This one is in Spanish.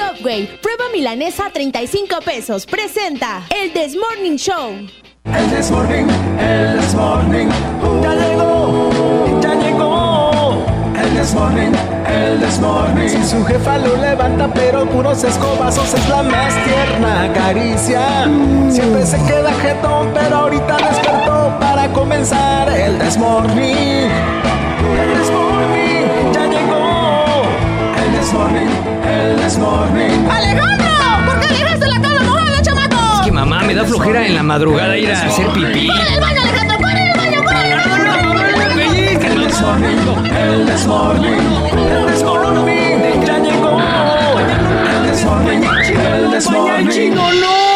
Subway, prueba milanesa a 35 pesos. Presenta el This Morning Show. El This Morning, el This Morning. ya llegó, ya llegó. El This Morning, el This Morning. Si su jefa lo levanta, pero puros escobazos es la más tierna caricia. Siempre se queda jetón, pero ahorita despertó para comenzar el This Morning. El This Morning, ya llegó. El This Morning, ¡Alejandro! ¿Por qué dejaste la cama mojada, chamaco? Es que mamá me da flojera en la madrugada ir a hacer pipí. ¡Corre el baño, Alejandro! ¡Corre el baño! ¡Corre el baño! El desmorning, el desmorning, el desmorning, ya llegó. El desmorning, el desmorning, el desmorning.